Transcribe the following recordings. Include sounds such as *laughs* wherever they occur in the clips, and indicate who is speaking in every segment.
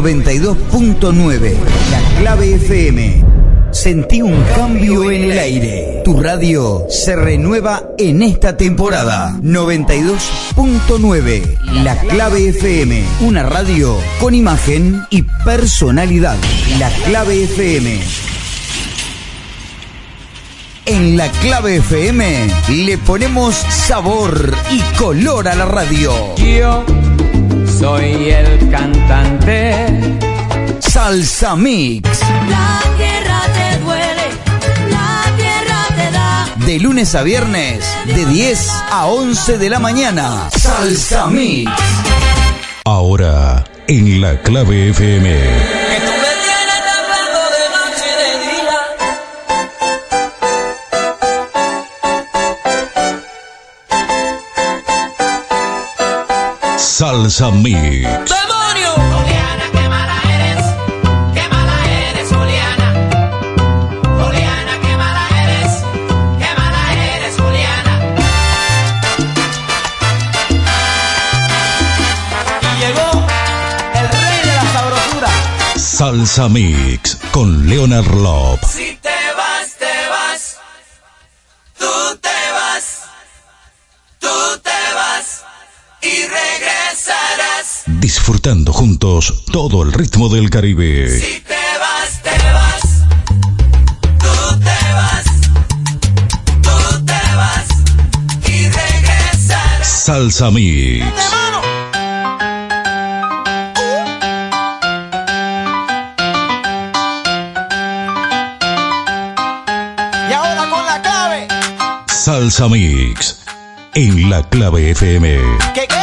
Speaker 1: 92.9, la clave FM. Sentí un cambio en el aire. Tu radio se renueva en esta temporada. 92.9, la clave FM. Una radio con imagen y personalidad. La clave FM. En la clave FM le ponemos sabor y color a la radio.
Speaker 2: Yo soy el cantante.
Speaker 1: Salsa Mix.
Speaker 3: La tierra te duele, la tierra te da.
Speaker 1: De lunes a viernes, de 10 a 11 de la mañana. Salsa Mix.
Speaker 4: Ahora, en la clave FM. Salsa Mix.
Speaker 2: ¡Demonio!
Speaker 5: Juliana, qué mala eres, qué mala eres, Juliana. Juliana, qué mala eres, qué mala eres, Juliana.
Speaker 2: Y llegó el rey de la sabrosura.
Speaker 4: Salsa Mix con Leonard Lop.
Speaker 2: Si
Speaker 4: Disfrutando juntos todo el ritmo del Caribe.
Speaker 2: Si te vas, te vas. Tú te vas. Tú te vas. Y regresarás.
Speaker 4: Salsa Mix.
Speaker 2: Y ahora con la clave.
Speaker 4: Salsa Mix. En la clave FM.
Speaker 2: ¿Qué qué?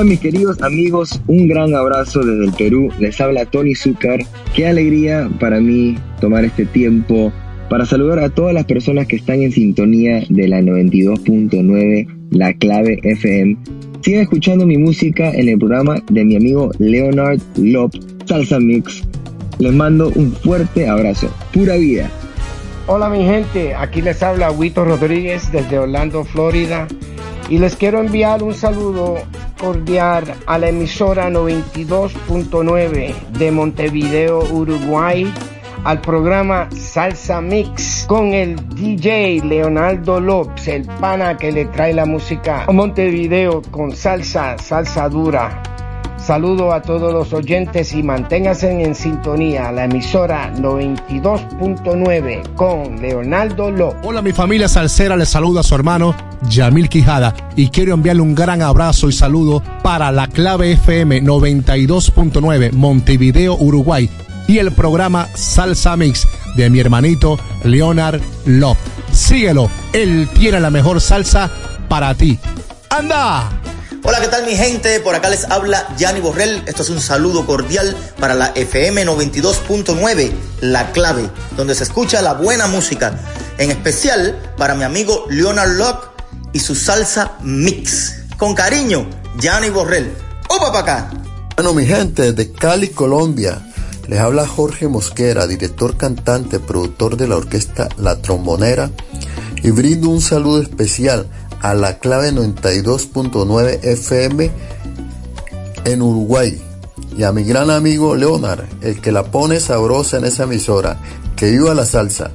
Speaker 6: Hola mis queridos amigos, un gran abrazo desde el Perú. Les habla Tony Zucker. Qué alegría para mí tomar este tiempo para saludar a todas las personas que están en sintonía de la 92.9, la clave FM. Sigan escuchando mi música en el programa de mi amigo Leonard Lop, Salsa Mix. Les mando un fuerte abrazo. Pura vida.
Speaker 7: Hola mi gente, aquí les habla Huito Rodríguez desde Orlando, Florida y les quiero enviar un saludo cordial a la emisora 92.9 de Montevideo, Uruguay, al programa Salsa Mix con el DJ Leonardo Lopes, el pana que le trae la música a Montevideo con salsa, salsa dura. Saludo a todos los oyentes y manténganse en sintonía la emisora 92.9 con Leonardo López.
Speaker 8: Hola mi familia salsera, les saluda a su hermano Yamil Quijada y quiero enviarle un gran abrazo y saludo para la clave FM 92.9 Montevideo, Uruguay y el programa Salsa Mix de mi hermanito Leonard Lop. Síguelo, él tiene la mejor salsa para ti. ¡Anda!
Speaker 9: Hola, ¿qué tal mi gente? Por acá les habla Gianni Borrell. Esto es un saludo cordial para la FM 92.9, La Clave, donde se escucha la buena música. En especial para mi amigo Leonard Locke y su salsa mix. Con cariño, Gianni Borrell. ¡Opa para acá!
Speaker 10: Bueno, mi gente, de Cali, Colombia, les habla Jorge Mosquera, director, cantante, productor de la orquesta La Trombonera, y brindo un saludo especial a la clave 92.9 FM en Uruguay y a mi gran amigo Leonard, el que la pone sabrosa en esa emisora. Que viva la salsa.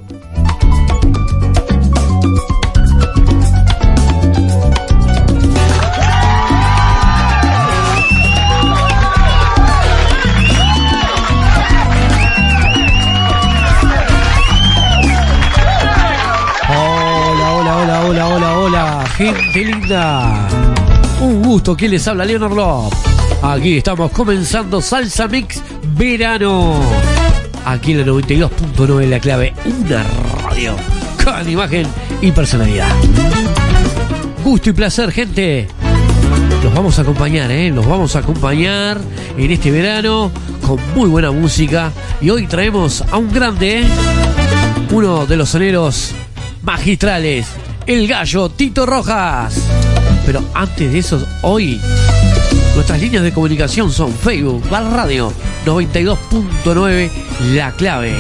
Speaker 11: Gente linda. Un gusto que les habla Leonard Love. Aquí estamos comenzando Salsa Mix Verano. Aquí en la 92.9 la clave, una radio con imagen y personalidad. Gusto y placer, gente. Los vamos a acompañar, ¿eh? Los vamos a acompañar en este verano con muy buena música. Y hoy traemos a un grande, ¿eh? Uno de los soneros magistrales, el gallo Tito Rojas. Pero antes de eso, hoy nuestras líneas de comunicación son Facebook, la radio 92.9, la clave.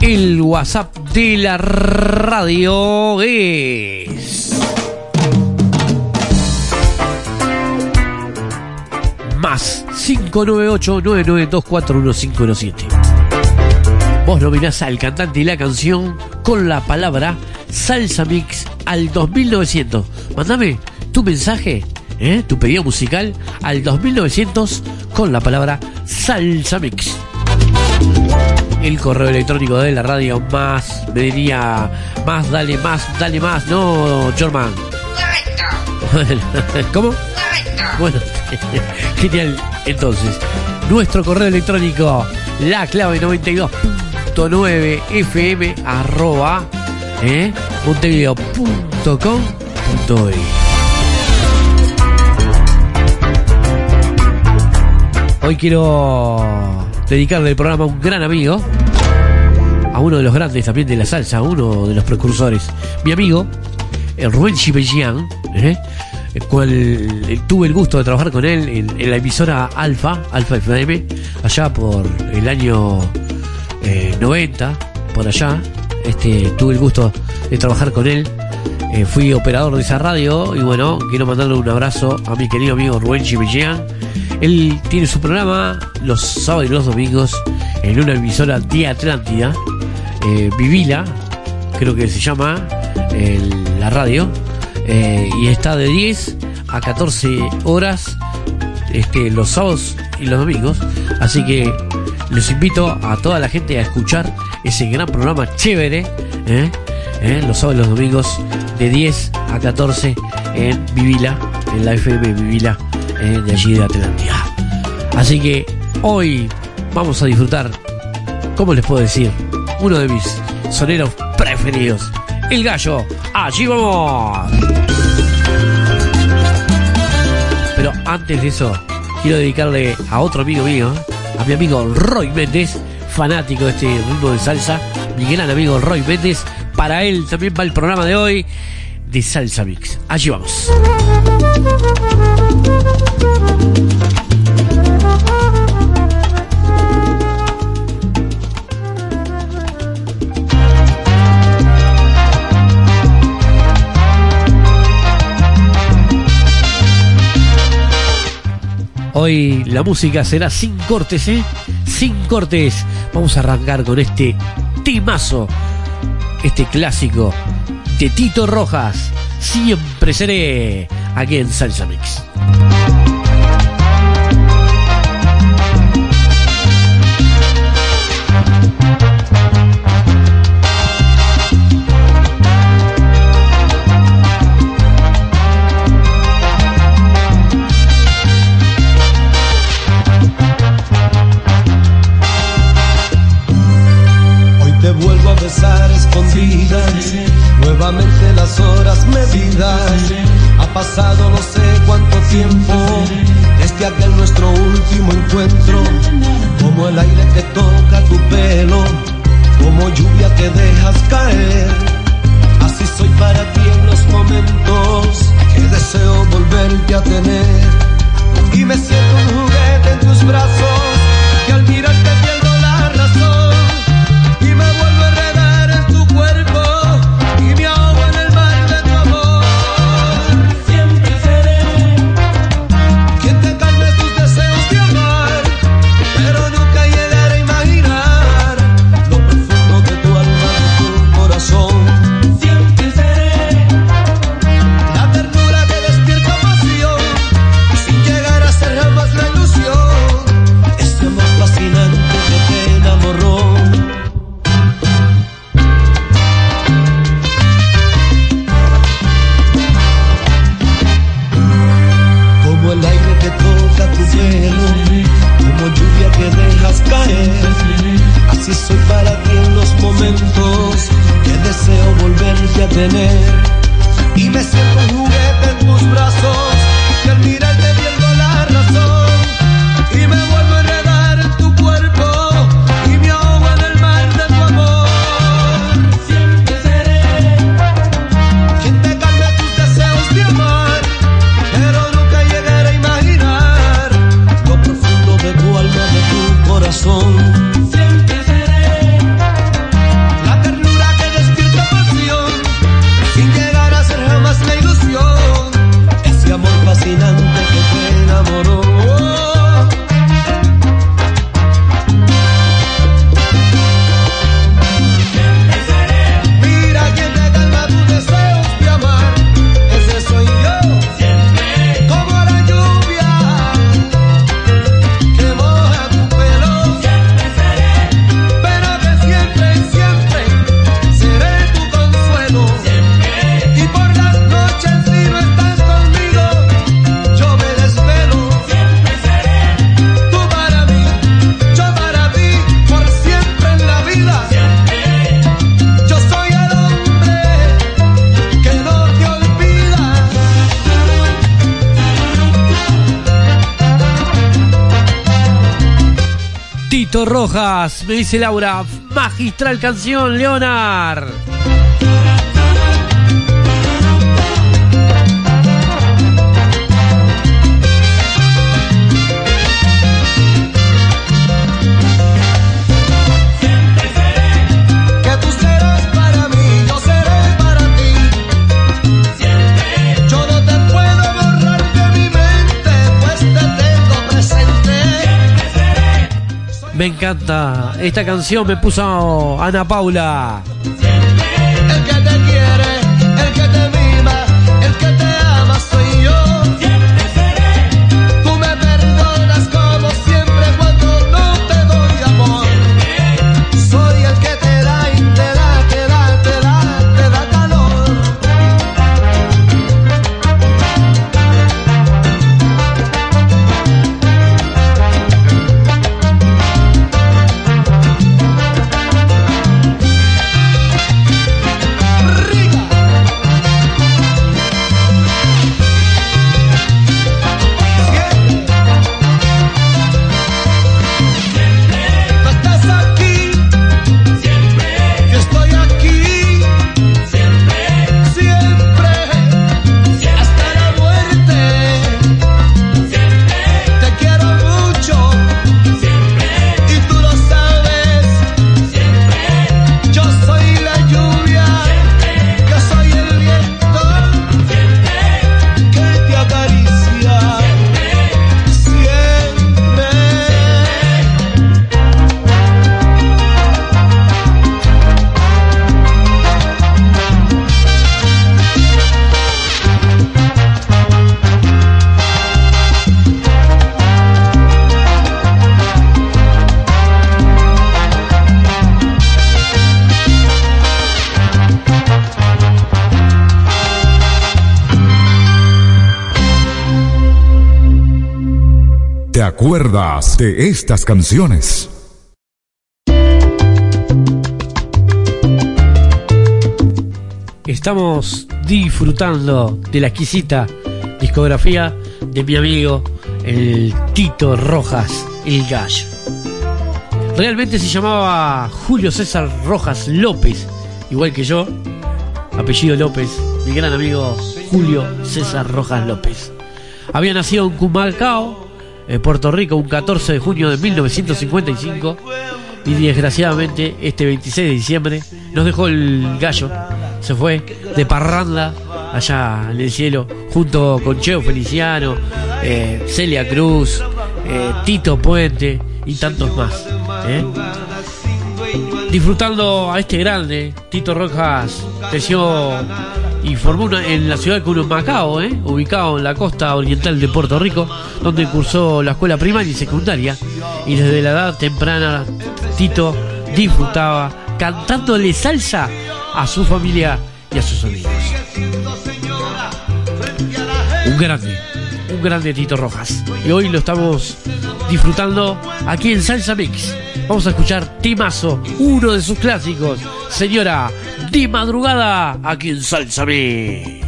Speaker 11: El WhatsApp de la radio es. Más 598-992-4117. Vos nominás al cantante y la canción con la palabra Salsa Mix al 2900. Mándame tu mensaje, ¿eh? tu pedido musical al 2900 con la palabra Salsa Mix. El correo electrónico de la radio más, me diría, más, dale más, dale más, no, Jorman. *laughs* ¿Cómo? Bueno, *laughs* genial. Entonces, nuestro correo electrónico, la clave 92.9 fm eh, montevideo.com.e Hoy quiero dedicarle el programa a un gran amigo, a uno de los grandes también de la salsa, a uno de los precursores, mi amigo, el Rubén Chibellian, ¿eh? el cual eh, tuve el gusto de trabajar con él en, en la emisora Alfa, Alfa FM, allá por el año eh, 90, por allá. Este, tuve el gusto de trabajar con él. Eh, fui operador de esa radio y bueno, quiero mandarle un abrazo a mi querido amigo Rubén Chibellian. Él tiene su programa los sábados y los domingos en una emisora de Atlántida, eh, Vivila, creo que se llama la radio, eh, y está de 10 a 14 horas este, los sábados y los domingos. Así que los invito a toda la gente a escuchar ese gran programa chévere, ¿eh? ¿Eh? los sábados y los domingos de 10 a 14 en Vivila, en la FM Vivila, ¿eh? de allí de Atlántida. Así que hoy vamos a disfrutar, ¿cómo les puedo decir? Uno de mis soneros preferidos, el gallo. Allí vamos. Pero antes de eso, quiero dedicarle a otro amigo mío, a mi amigo Roy Méndez, fanático de este ritmo de salsa, mi gran amigo Roy Méndez. Para él también va el programa de hoy de Salsa Mix. Allí vamos. Hoy la música será sin cortes, ¿eh? Sin cortes. Vamos a arrancar con este timazo, este clásico de Tito Rojas. Siempre seré aquí en Salsa.
Speaker 12: Encuentro. Como el aire que toca tu pelo, como lluvia que dejas caer.
Speaker 11: Rojas, me dice Laura, magistral canción, Leonard. Me encanta esta canción, me puso Ana Paula.
Speaker 12: ¿Te
Speaker 4: acuerdas de estas canciones?
Speaker 11: Estamos disfrutando de la exquisita discografía de mi amigo el Tito Rojas, el gallo. Realmente se llamaba Julio César Rojas López, igual que yo, apellido López, mi gran amigo Julio César Rojas López. Había nacido en Cumacao, Puerto Rico, un 14 de junio de 1955 y desgraciadamente este 26 de diciembre nos dejó el gallo, se fue de parranda allá en el cielo junto con Cheo Feliciano, eh, Celia Cruz, eh, Tito Puente y tantos más. ¿eh? Disfrutando a este grande, Tito Rojas creció y formó en la ciudad de Curumacao, ¿eh? ubicado en la costa oriental de Puerto Rico, donde cursó la escuela primaria y secundaria. Y desde la edad temprana, Tito disfrutaba cantándole salsa a su familia y a sus amigos. Un grande, un grande Tito Rojas. Y hoy lo estamos disfrutando aquí en Salsa Mix. Vamos a escuchar Timazo, uno de sus clásicos. Señora, de madrugada, aquí en Salsa Mix.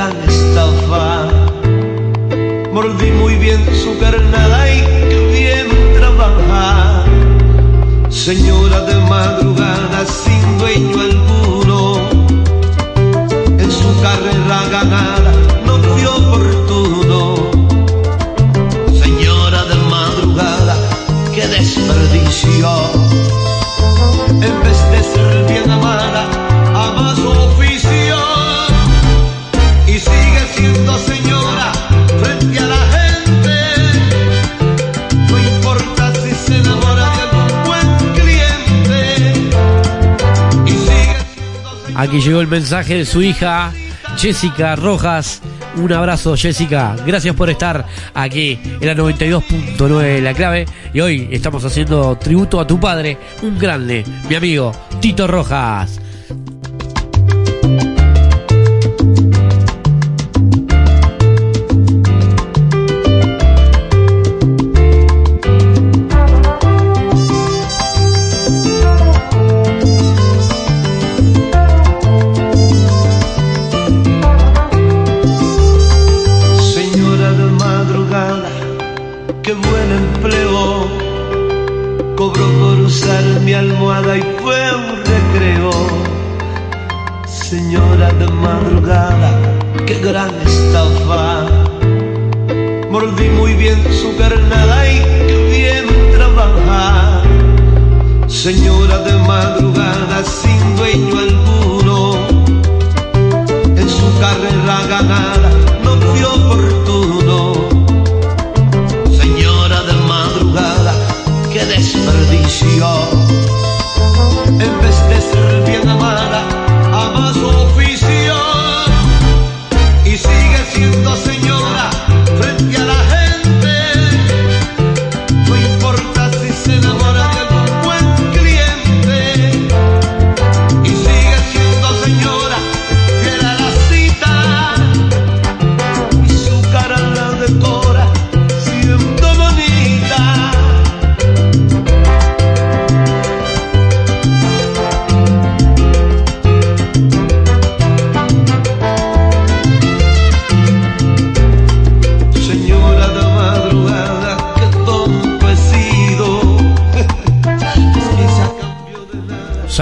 Speaker 12: Gran estafa. Mordí muy bien su carnada y qué bien trabaja. Señora de madrugada, sin dueño
Speaker 11: Aquí llegó el mensaje de su hija Jessica Rojas Un abrazo, Jessica. Gracias por estar aquí en la 92.9 La Clave. Y hoy estamos haciendo tributo a tu padre, un grande, mi amigo Tito Rojas.
Speaker 12: Madrugada, qué gran estafa. Mordí muy bien su carnada y qué bien trabaja. Señora de madrugada, sin dueño alguno en su carrera ganada no fue oportuno. Señora de madrugada, qué desperdicio.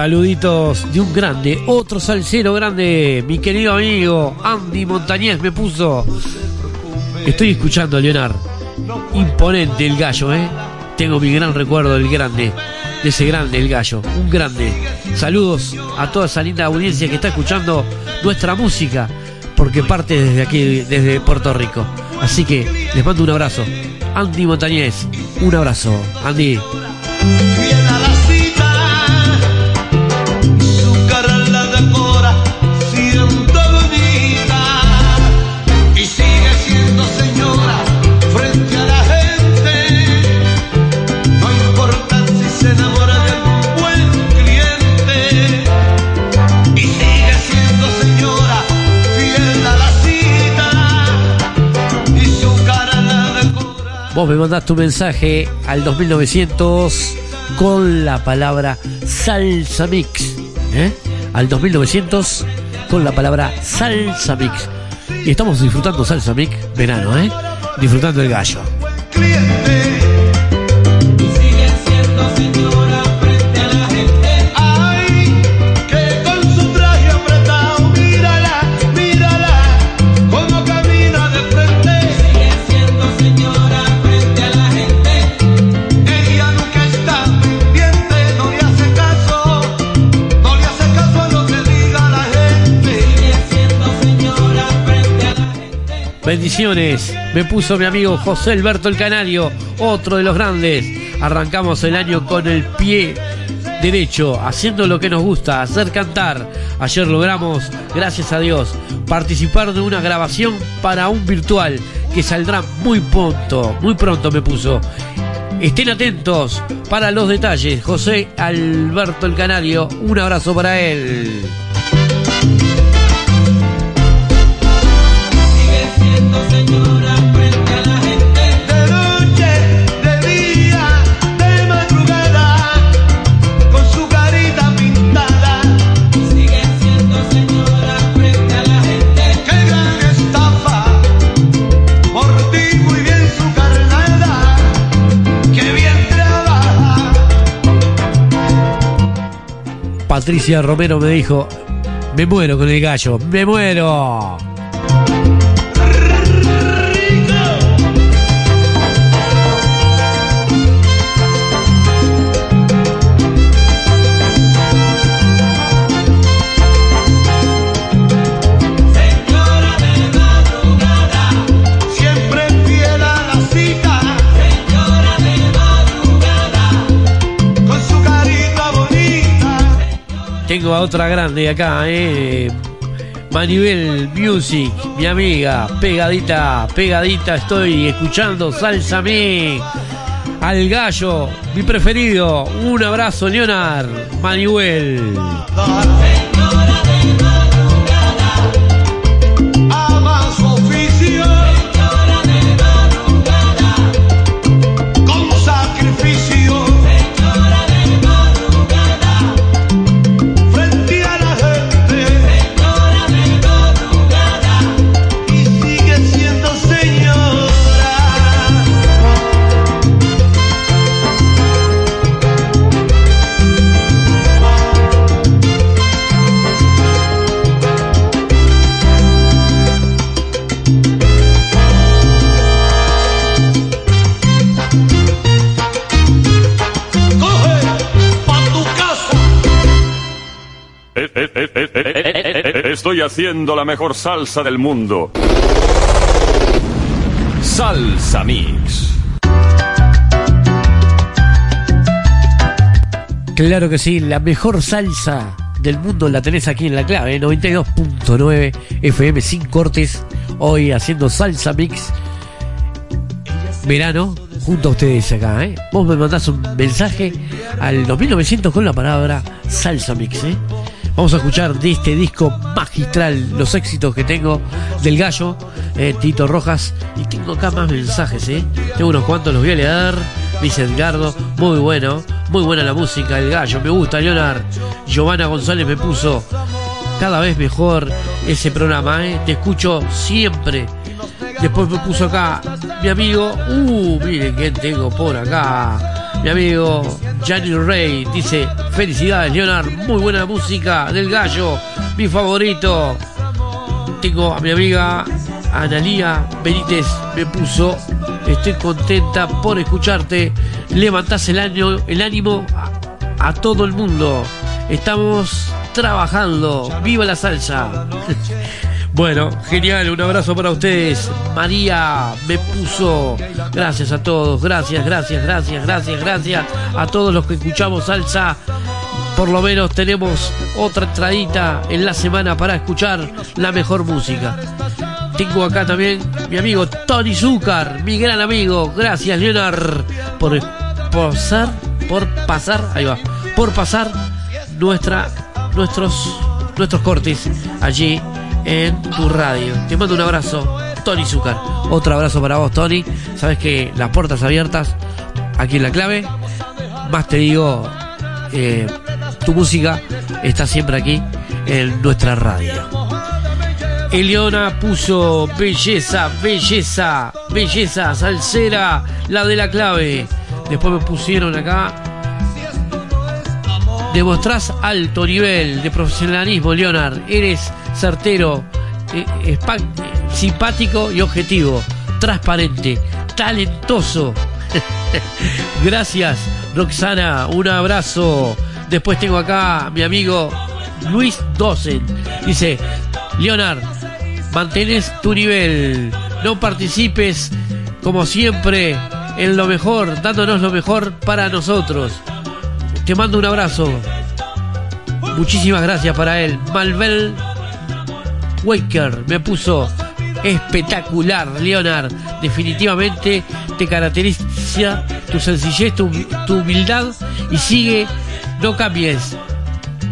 Speaker 11: Saluditos de un grande, otro salsero grande, mi querido amigo Andy Montañez me puso. Estoy escuchando a Leonard. Imponente el gallo, ¿eh? Tengo mi gran recuerdo del grande, de ese grande, el gallo, un grande. Saludos a toda esa linda audiencia que está escuchando nuestra música, porque parte desde aquí, desde Puerto Rico. Así que les mando un abrazo. Andy Montañez, un abrazo. Andy. Vos me mandás tu mensaje al 2900 con la palabra salsa mix. ¿eh? Al 2900 con la palabra salsa mix. Y estamos disfrutando salsa mix verano, ¿eh? Disfrutando el gallo. Me puso mi amigo José Alberto el Canario, otro de los grandes. Arrancamos el año con el pie derecho, haciendo lo que nos gusta, hacer cantar. Ayer logramos, gracias a Dios, participar de una grabación para un virtual que saldrá muy pronto, muy pronto me puso. Estén atentos para los detalles. José Alberto el Canario, un abrazo para él. Patricia Romero me dijo, me muero con el gallo, me muero.
Speaker 12: A
Speaker 11: otra grande acá, eh. Music, mi amiga, pegadita, pegadita, estoy escuchando Salsa Me. Al gallo, mi preferido. Un abrazo, Leonard, Manibel.
Speaker 13: Estoy haciendo la mejor salsa del mundo. Salsa Mix.
Speaker 11: Claro que sí, la mejor salsa del mundo la tenés aquí en la clave, ¿eh? 92.9 FM sin cortes. Hoy haciendo salsa mix verano junto a ustedes acá, ¿eh? Vos me mandás un mensaje al 2900 con la palabra salsa mix, ¿eh? Vamos a escuchar de este disco magistral los éxitos que tengo del gallo, eh, Tito Rojas. Y tengo acá más mensajes, ¿eh? Tengo unos cuantos, los voy a leer. Dice Edgardo, muy bueno, muy buena la música del gallo, me gusta, Leonard. Giovanna González me puso cada vez mejor ese programa, ¿eh? Te escucho siempre. Después me puso acá mi amigo, uh, miren quién tengo por acá. Mi amigo Johnny Rey dice, felicidades Leonard, muy buena música del gallo, mi favorito. Tengo a mi amiga Analía Benítez, me puso, estoy contenta por escucharte, levantás el, año, el ánimo a todo el mundo. Estamos trabajando, viva la salsa. *laughs* Bueno, genial, un abrazo para ustedes. María me puso. Gracias a todos, gracias, gracias, gracias, gracias, gracias a todos los que escuchamos salsa. Por lo menos tenemos otra entradita en la semana para escuchar la mejor música. Tengo acá también mi amigo Tony Zúcar, mi gran amigo. Gracias, Leonard, por pasar, por pasar, ahí va, por pasar nuestra, nuestros, nuestros cortes allí en tu radio. Te mando un abrazo, Tony Zúcar. Otro abrazo para vos, Tony. Sabes que las puertas abiertas aquí en la clave. Más te digo, eh, tu música está siempre aquí en nuestra radio. Eliona puso belleza, belleza, belleza, salsera, la de la clave. Después me pusieron acá. Demostrás alto nivel de profesionalismo, Leonard. Eres certero, eh, simpático y objetivo, transparente, talentoso. *laughs* Gracias, Roxana. Un abrazo. Después tengo acá a mi amigo Luis Dosen. Dice, Leonard, mantenés tu nivel. No participes, como siempre, en lo mejor, dándonos lo mejor para nosotros. Te mando un abrazo. Muchísimas gracias para él. Malvel Waker me puso espectacular, Leonard. Definitivamente te caracteriza tu sencillez, tu, humildad y sigue, no cambies.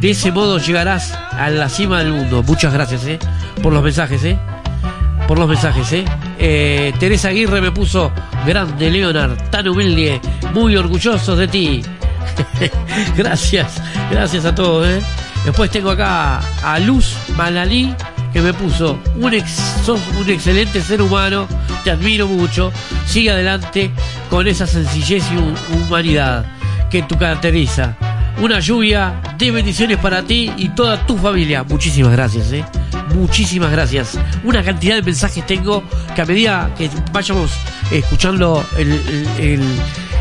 Speaker 11: De ese modo llegarás a la cima del mundo. Muchas gracias, eh, por los mensajes, eh. Por los mensajes, eh. Eh, Teresa Aguirre me puso grande, Leonard, tan humilde, muy orgullosos de ti. *laughs* gracias, gracias a todos, eh. Después tengo acá a Luz Malalí que me puso un ex, sos un excelente ser humano, te admiro mucho, sigue adelante con esa sencillez y hu- humanidad que tú caracteriza. Una lluvia de bendiciones para ti y toda tu familia. Muchísimas gracias, eh. Muchísimas gracias. Una cantidad de mensajes tengo que a medida que vayamos escuchando el-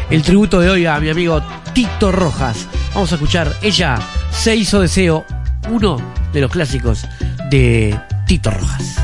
Speaker 11: el tributo de hoy a mi amigo Tito Rojas, vamos a escuchar Ella se hizo deseo, uno de los clásicos de Tito Rojas.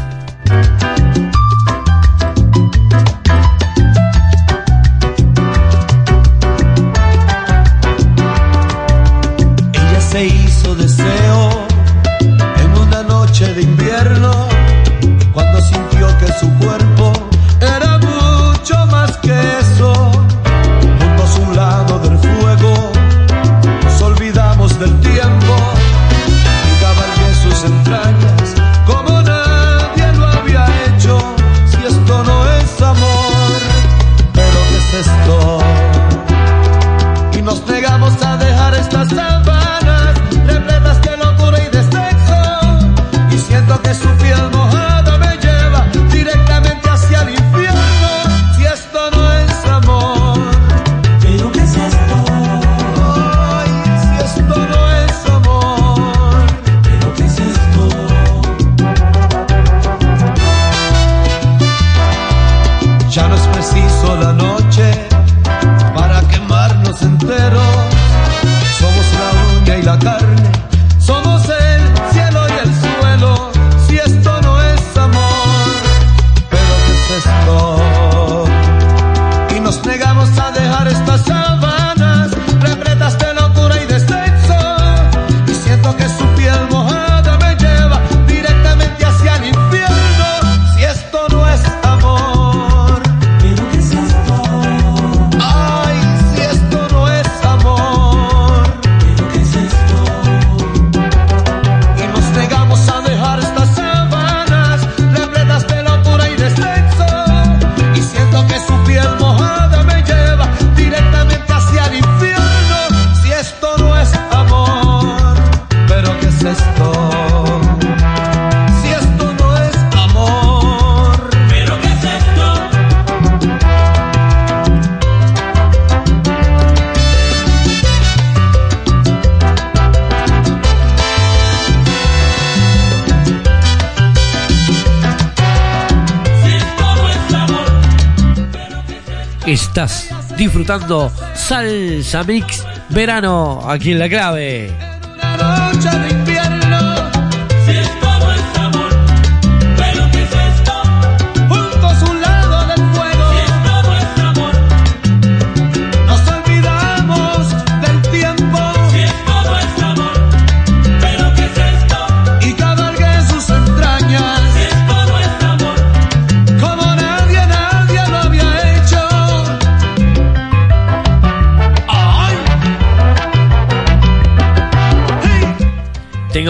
Speaker 11: Estás disfrutando Salsa Mix Verano aquí en la clave.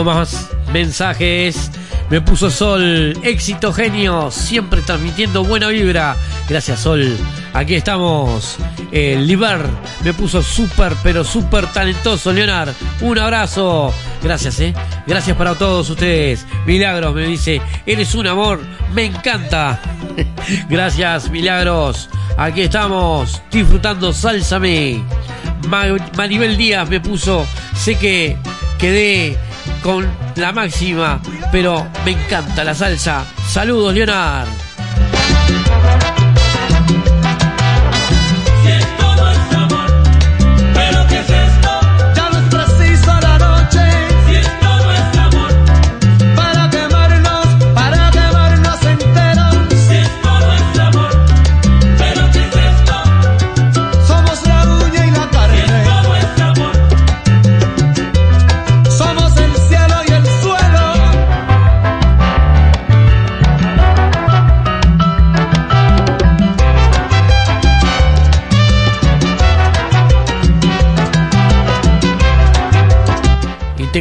Speaker 11: Más mensajes. Me puso Sol, éxito genio, siempre transmitiendo buena vibra. Gracias Sol. Aquí estamos. El Liber me puso súper, pero súper talentoso, Leonard. Un abrazo. Gracias, eh. Gracias para todos ustedes. Milagros me dice, eres un amor, me encanta. *laughs* Gracias, Milagros. Aquí estamos, disfrutando Salsa Me. Ma- Maribel Díaz me puso, sé que quedé con la máxima, pero me encanta la salsa. Saludos, Leonard.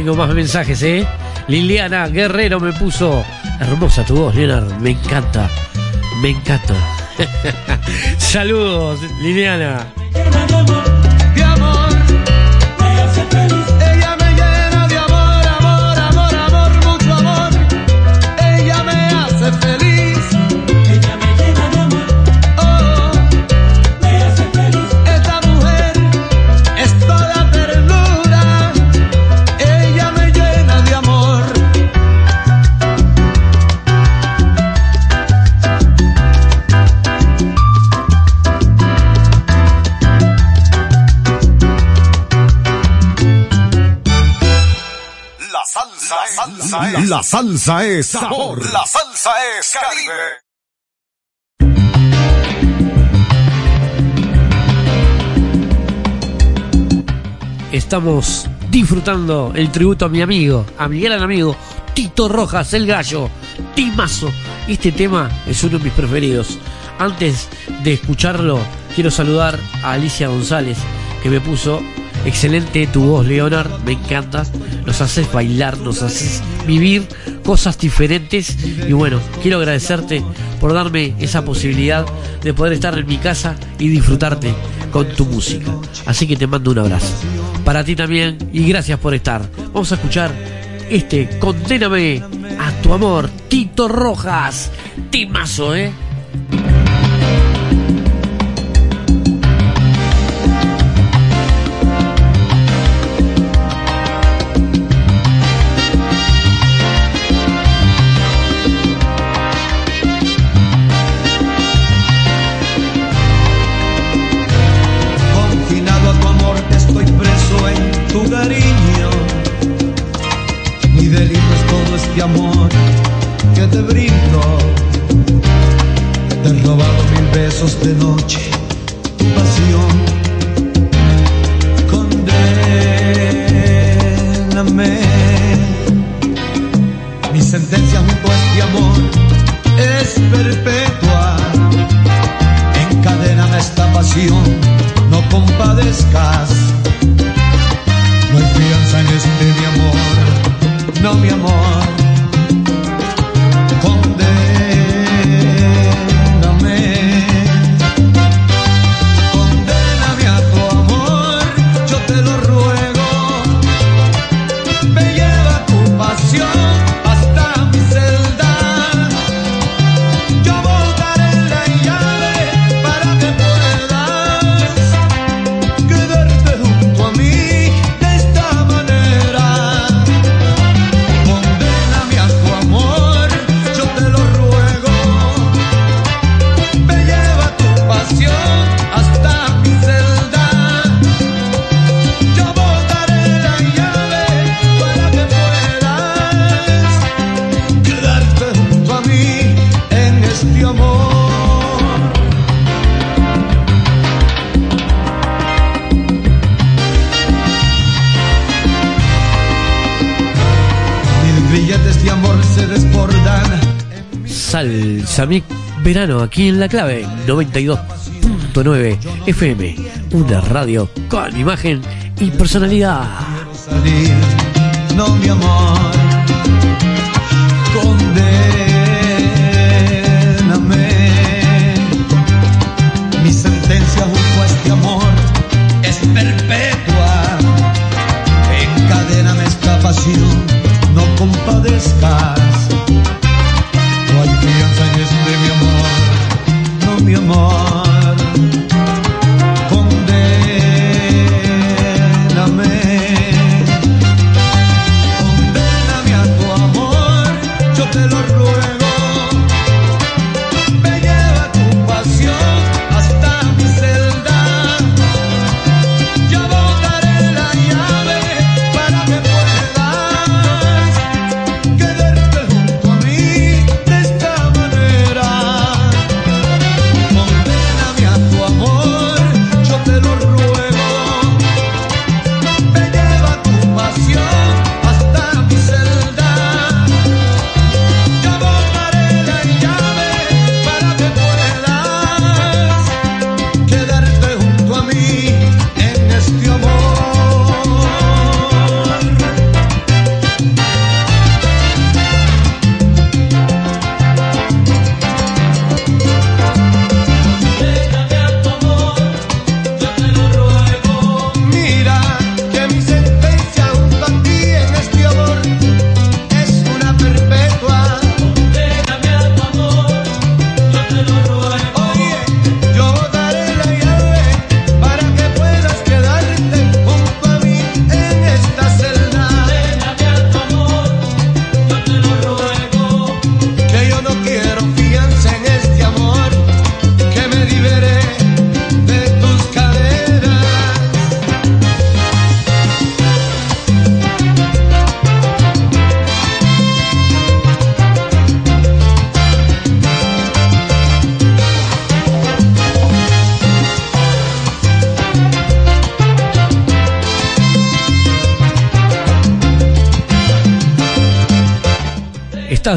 Speaker 11: Tengo más mensajes, ¿eh? Liliana Guerrero me puso. Hermosa tu voz, Leonard. Me encanta. Me encanta. *laughs* Saludos, Liliana.
Speaker 14: La salsa es sabor. La salsa es Caribe.
Speaker 11: Estamos disfrutando el tributo a mi amigo, a mi gran amigo, Tito Rojas, el gallo, Timazo. Este tema es uno de mis preferidos. Antes de escucharlo, quiero saludar a Alicia González, que me puso excelente tu voz, Leonard, me encanta. Nos haces bailar, nos haces vivir cosas diferentes. Y bueno, quiero agradecerte por darme esa posibilidad de poder estar en mi casa y disfrutarte con tu música. Así que te mando un abrazo. Para ti también y gracias por estar. Vamos a escuchar este Condéname a tu amor, Tito Rojas. Timazo, ¿eh? Aquí en La Clave 92.9 FM. Una radio con imagen y personalidad.
Speaker 12: salir, no mi amor, condéname. Mi sentencia junto a este amor es perpetua. Encadéname esta pasión, no compadezcas.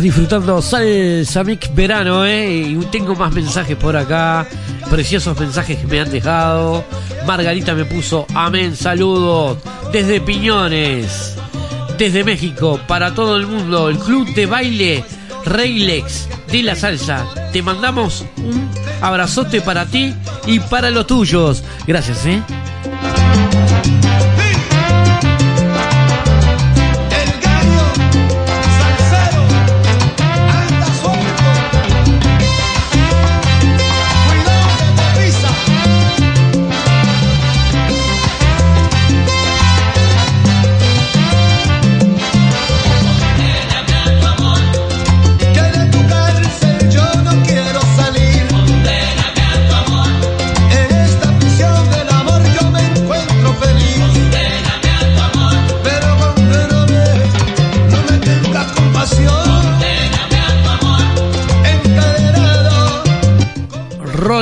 Speaker 11: Disfrutando Salsa Mix Verano, ¿eh? Y tengo más mensajes por acá. Preciosos mensajes que me han dejado. Margarita me puso amén, saludos. Desde Piñones. Desde México, para todo el mundo. El club de baile Reylex de la salsa. Te mandamos un abrazote para ti y para los tuyos. Gracias, ¿eh?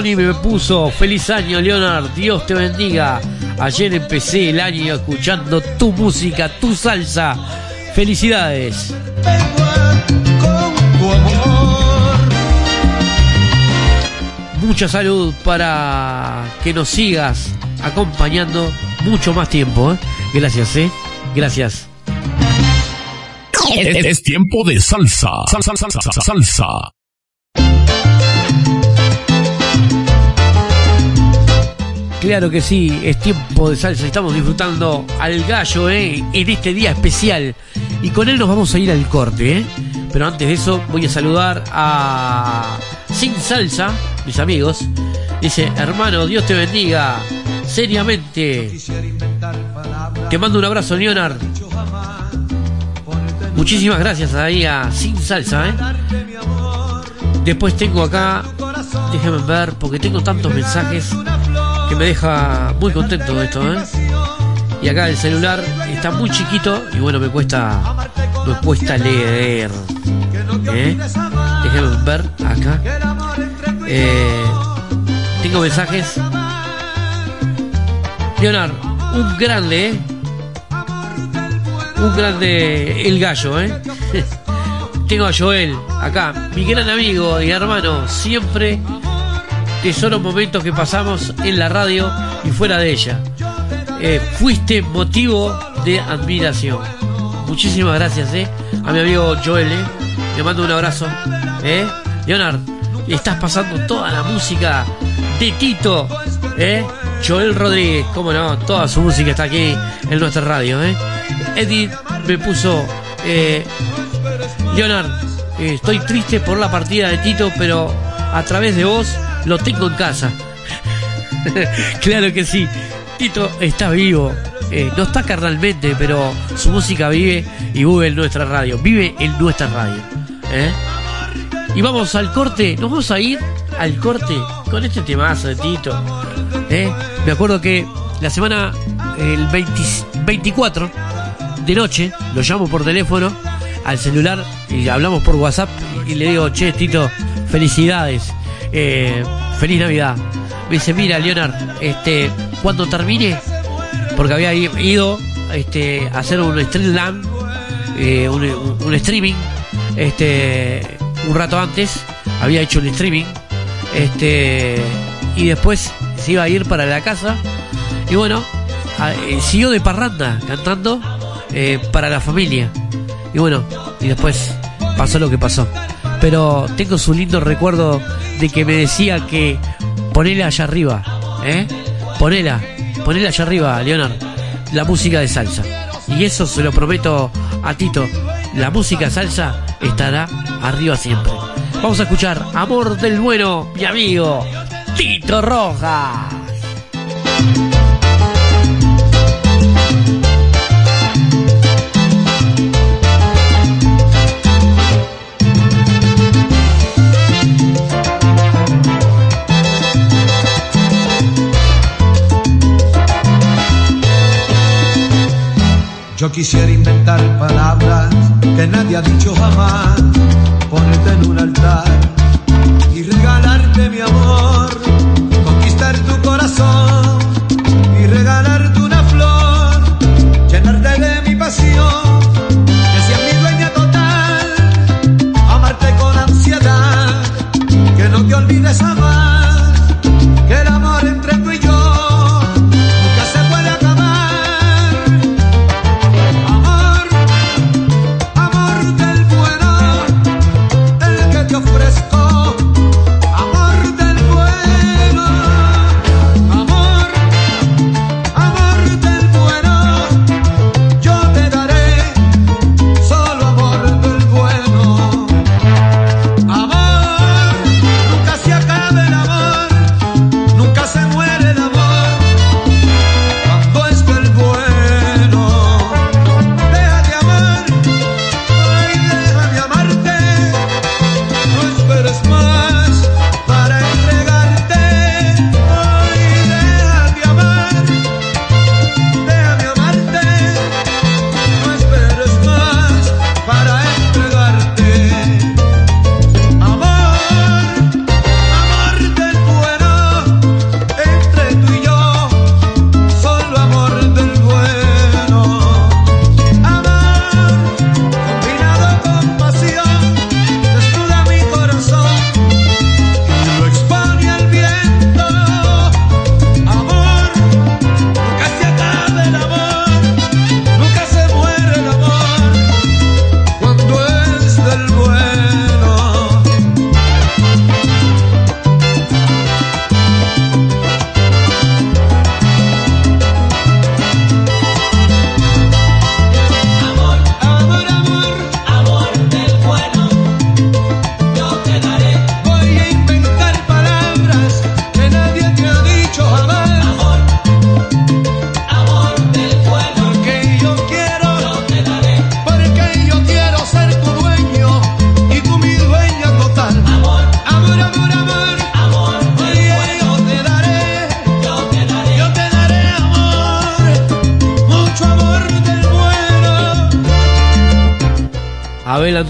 Speaker 11: Ronnie me puso feliz año, Leonard. Dios te bendiga. Ayer empecé el año escuchando tu música, tu salsa. Felicidades. Mucha salud para que nos sigas acompañando mucho más tiempo. ¿eh? Gracias, ¿eh? Gracias.
Speaker 4: Es tiempo de salsa. Salsa, salsa, salsa, salsa.
Speaker 11: Claro que sí, es tiempo de salsa. Estamos disfrutando al gallo ¿eh? en este día especial. Y con él nos vamos a ir al corte. ¿eh? Pero antes de eso, voy a saludar a Sin Salsa, mis amigos. Dice, hermano, Dios te bendiga. Seriamente. Te mando un abrazo, Leonard. Muchísimas gracias ahí a Sin Salsa. ¿eh? Después tengo acá, déjenme ver, porque tengo tantos mensajes que me deja muy contento de esto, ¿eh? Y acá el celular está muy chiquito y bueno, me cuesta, me cuesta leer. ¿eh? Déjenme ver acá. Eh, tengo mensajes. Leonard, un grande, ¿eh? Un grande el gallo, ¿eh? *laughs* tengo a Joel acá, mi gran amigo y hermano, siempre tesoros momentos que pasamos en la radio y fuera de ella. Eh, fuiste motivo de admiración. Muchísimas gracias, eh, a mi amigo Joel, eh. Le mando un abrazo, eh. Leonard, estás pasando toda la música de Tito, eh. Joel Rodríguez, cómo no, toda su música está aquí en nuestra radio, eh. Eddie me puso, eh, Leonard, eh, estoy triste por la partida de Tito, pero a través de vos lo tengo en casa. *laughs* claro que sí. Tito está vivo. Eh, no está carnalmente, pero su música vive y vive en nuestra radio. Vive en nuestra radio. ¿eh? Y vamos al corte. Nos vamos a ir al corte con este temazo de Tito. ¿eh? Me acuerdo que la semana, el 20 24 de noche, lo llamo por teléfono al celular y hablamos por WhatsApp y le digo, che, Tito, felicidades. Eh, feliz Navidad. Me dice, mira, Leonard, este, cuando termine, porque había ido este, a hacer un streamland, eh, un, streaming, este, un rato antes, había hecho un streaming, este, y después se iba a ir para la casa, y bueno, eh, siguió de parranda cantando eh, para la familia, y bueno, y después pasó lo que pasó. Pero tengo su lindo recuerdo de que me decía que ponela allá arriba, ¿eh? Ponela, ponela allá arriba, Leonard, la música de salsa. Y eso se lo prometo a Tito, la música salsa estará arriba siempre. Vamos a escuchar Amor del Bueno, mi amigo, Tito Rojas.
Speaker 12: Yo quisiera inventar palabras que nadie ha dicho jamás, ponerte en un altar y regalarte mi amor,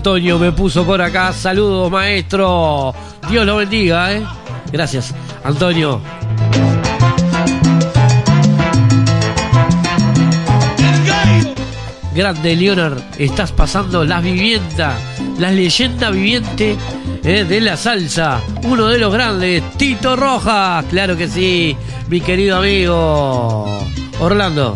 Speaker 11: Antonio me puso por acá. Saludos, maestro. Dios lo bendiga, ¿eh? Gracias, Antonio. Grande Leonard, estás pasando las viviendas, la leyenda viviente eh, de la salsa. Uno de los grandes, Tito Rojas. Claro que sí, mi querido amigo Orlando.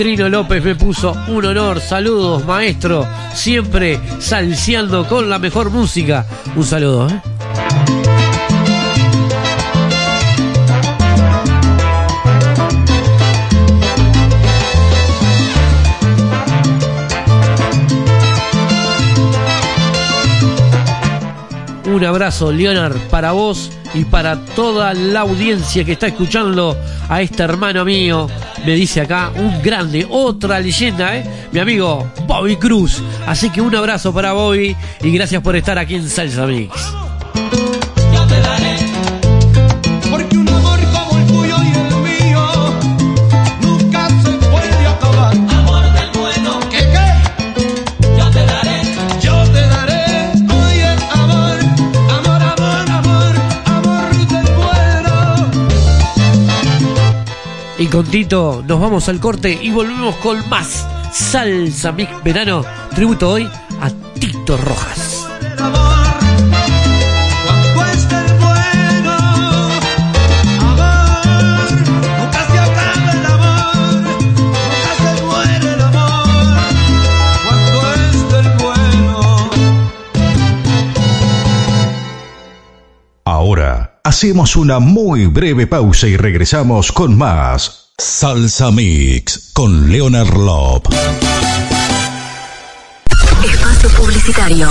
Speaker 11: Trino López me puso un honor. Saludos, maestro. Siempre salseando con la mejor música. Un saludo, ¿eh? Un abrazo, Leonard, para vos y para toda la audiencia que está escuchando a este hermano mío. Me dice acá un grande, otra leyenda, ¿eh? Mi amigo Bobby Cruz. Así que un abrazo para Bobby y gracias por estar aquí en Salsa Mix. Con Tito nos vamos al corte y volvemos con más Salsa Mix Verano. Tributo hoy a Tito Rojas.
Speaker 4: Ahora hacemos una muy breve pausa y regresamos con más Salsa Mix con Leonard Lop.
Speaker 15: Espacio publicitario.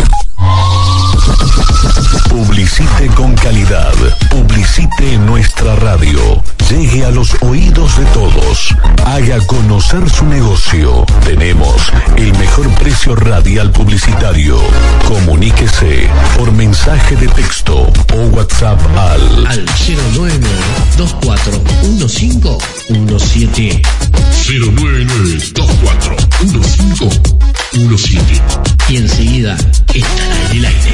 Speaker 16: Publicite con calidad. Publicite en nuestra radio. Llegue a los oídos de todos. Haga conocer su negocio. Tenemos el mejor precio radial publicitario. Comuníquese por mensaje de texto o WhatsApp al
Speaker 17: al 09241517
Speaker 16: 099241517
Speaker 17: y enseguida estará en el aire.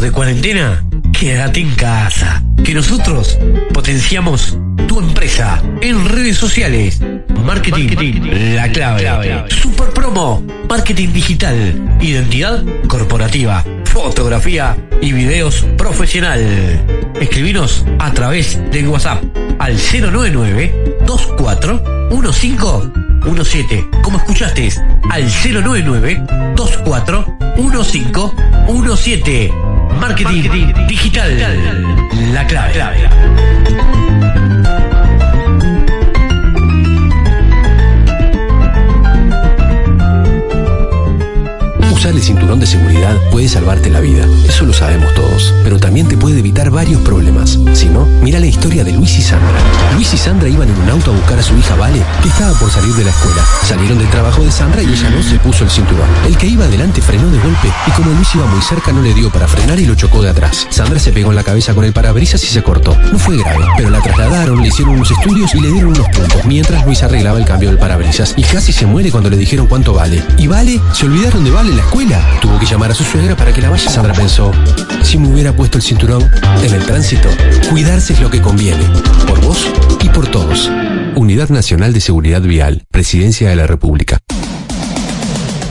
Speaker 17: De cuarentena, quédate en casa. Que nosotros potenciamos tu empresa en redes sociales. Marketing, la clave. Super promo, marketing digital, identidad corporativa, fotografía y videos profesional. Escribinos a través de WhatsApp al 099 241517. Como escuchaste, al 099 241517. Marketing digital, la clave.
Speaker 18: Usar el cinturón de seguridad puede salvarte la vida, eso lo sabemos todos, pero también te puede evitar varios problemas. Si no, mira la historia de Luis y Sandra. Luis y Sandra iban en un auto a buscar a su hija Vale, que estaba por salir de la escuela. Salieron del trabajo de Sandra y ella no se puso el cinturón. El que iba adelante frenó de golpe y como Luis iba muy cerca no le dio para frenar y lo chocó de atrás. Sandra se pegó en la cabeza con el parabrisas y se cortó. No fue grave, pero la trasladaron, le hicieron unos estudios y le dieron unos puntos, mientras Luis arreglaba el cambio del parabrisas. Y casi se muere cuando le dijeron cuánto vale. ¿Y Vale? ¿Se olvidaron de Vale la escuela? Tuvo que llamar a su suegra para que la vaya. Sandra pensó, si me hubiera puesto el cinturón en el tránsito, cuidarse es lo que conviene. Por vos y por todos. Unidad Nacional de Seguridad Vial, Presidencia de la República.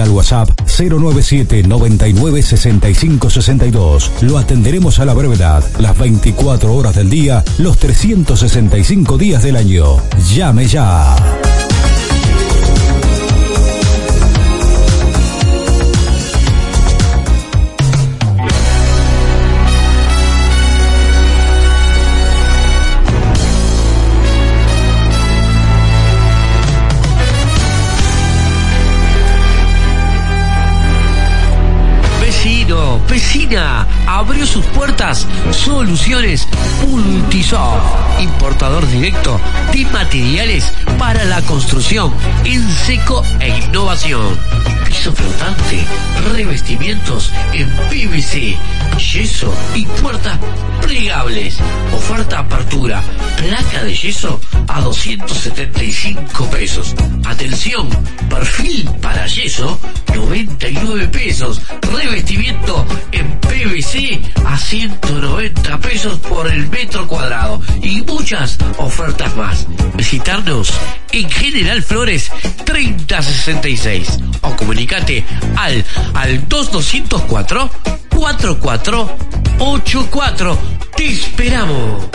Speaker 4: al WhatsApp 097 99 65 62. Lo atenderemos a la brevedad, las 24 horas del día, los 365 días del año. Llame ya.
Speaker 17: Alsina abrió sus puertas Soluciones Multisoft, importador directo de materiales para la construcción en seco e innovación. Piso flotante, revestimientos en PVC, yeso y puertas plegables. Oferta apertura, placa de yeso a 275 pesos. Atención, perfil para yeso 99 pesos. Revestimiento en PVC a 190 pesos por el metro cuadrado. Y muchas ofertas más. Visitarnos en General Flores 3066 o comunicate al, al 2204 4484. Te esperamos.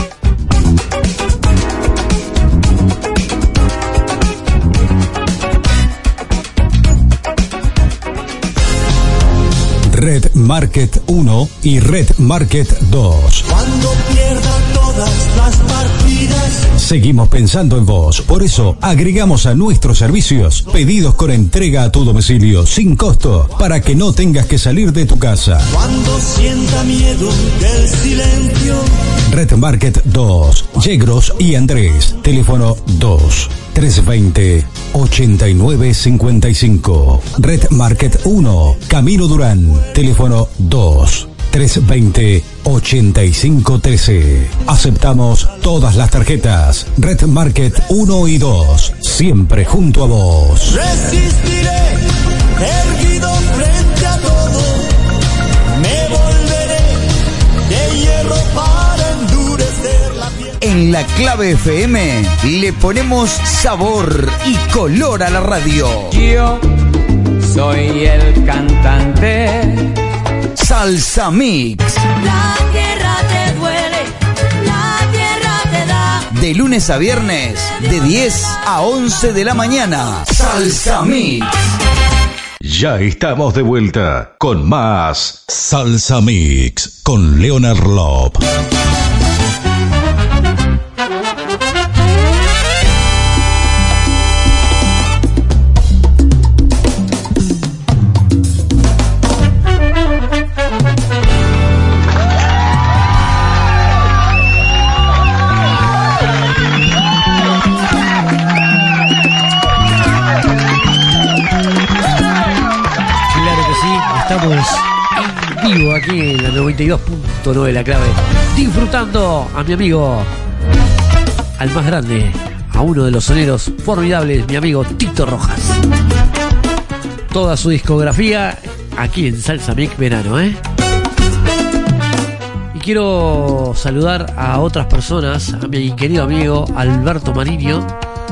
Speaker 4: Red Market 1 y Red Market 2.
Speaker 5: Cuando pierda todas las partidas.
Speaker 4: Seguimos pensando en vos. Por eso agregamos a nuestros servicios pedidos con entrega a tu domicilio sin costo para que no tengas que salir de tu casa.
Speaker 5: Cuando sienta miedo del silencio.
Speaker 4: Red Market 2, Yegros y Andrés. Teléfono 2 320 8955. Red Market 1, Camino Durán. Teléfono 2 320 8513. Aceptamos todas las tarjetas. Red Market 1 y 2. Siempre junto a vos.
Speaker 5: Resistiré, erguido
Speaker 1: En la clave FM le ponemos sabor y color a la radio.
Speaker 19: Yo soy el cantante.
Speaker 1: Salsa Mix.
Speaker 3: La tierra te duele, la tierra te da.
Speaker 1: De lunes a viernes, de 10 a 11 de la mañana. Salsa Mix.
Speaker 16: Ya estamos de vuelta con más Salsa Mix con Leonard Lop.
Speaker 11: 92.9 de la clave, disfrutando a mi amigo, al más grande, a uno de los soneros formidables, mi amigo Tito Rojas. Toda su discografía aquí en Salsa Mix Verano, ¿eh? Y quiero saludar a otras personas, a mi querido amigo Alberto Mariño,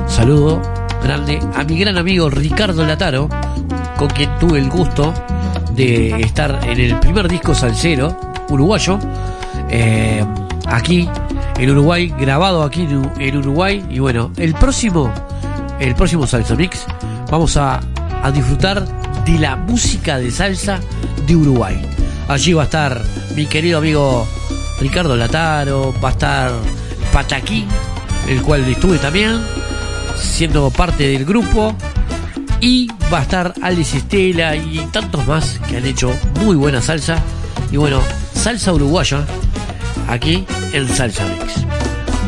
Speaker 11: saludo grande, a mi gran amigo Ricardo Lataro, con quien tuve el gusto de estar en el primer disco salsero uruguayo, eh, aquí en Uruguay, grabado aquí en, Uruguay. Y bueno, el próximo, el próximo Salsa Mix, vamos a, a disfrutar de la música de salsa de Uruguay. Allí va a estar mi querido amigo Ricardo Lataro, va a estar Pataquín, el cual estuve también, siendo parte del grupo. Y va a estar Alice Estela y tantos más que han hecho muy buena salsa. Y bueno, salsa uruguaya aquí en Salsa Mix.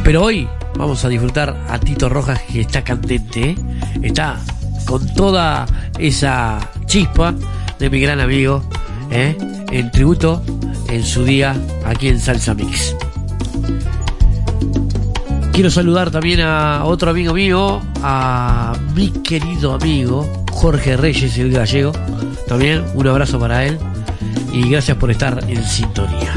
Speaker 11: Pero hoy vamos a disfrutar a Tito Rojas que está candente, ¿eh? está con toda esa chispa de mi gran amigo, ¿eh? en tributo en su día aquí en Salsa Mix. Quiero saludar también a otro amigo mío, a mi querido amigo Jorge Reyes, el gallego. También un abrazo para él y gracias por estar en sintonía.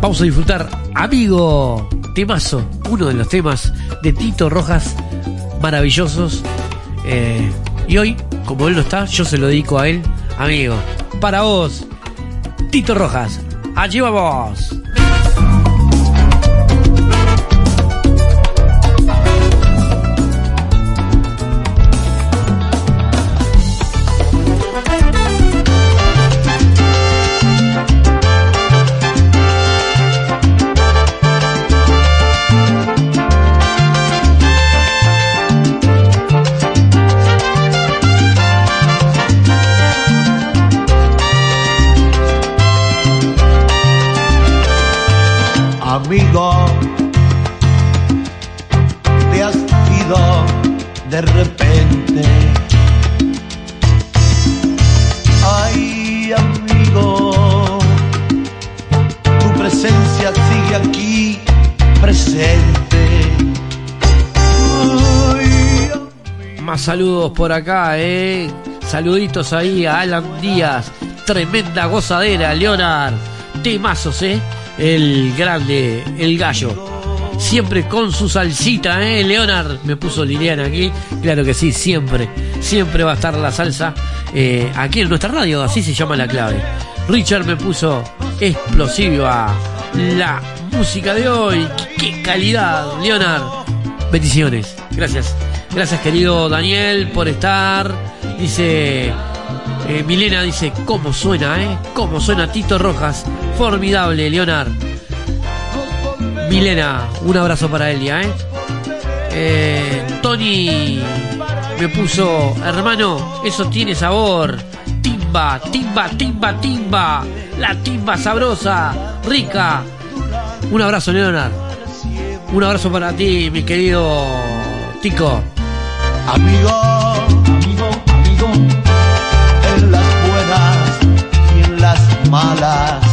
Speaker 11: Vamos a disfrutar, amigo temazo, uno de los temas de Tito Rojas maravillosos. Eh, y hoy, como él no está, yo se lo dedico a él, amigo. Para vos, Tito Rojas. Allí vamos.
Speaker 12: Amigo, te has ido de repente. Ay, amigo, tu presencia sigue aquí presente.
Speaker 11: Más saludos por acá, eh. Saluditos ahí a Alan Díaz. Tremenda gozadera, Leonard. Temazos, eh. El grande, el gallo. Siempre con su salsita, eh. Leonard me puso Liliana aquí. Claro que sí, siempre. Siempre va a estar la salsa eh, aquí en nuestra radio. Así se llama la clave. Richard me puso explosiva la música de hoy. ¡Qué calidad, Leonard! Bendiciones. Gracias. Gracias, querido Daniel, por estar. Dice. Eh, Milena dice, ¿cómo suena, eh? ¿Cómo suena Tito Rojas? Formidable, Leonard. Milena, un abrazo para Elia, ¿eh? Eh, Tony me puso, hermano, eso tiene sabor. Timba, timba, timba, timba. La timba sabrosa, rica. Un abrazo, Leonard. Un abrazo para ti, mi querido Tico.
Speaker 12: Amigo, en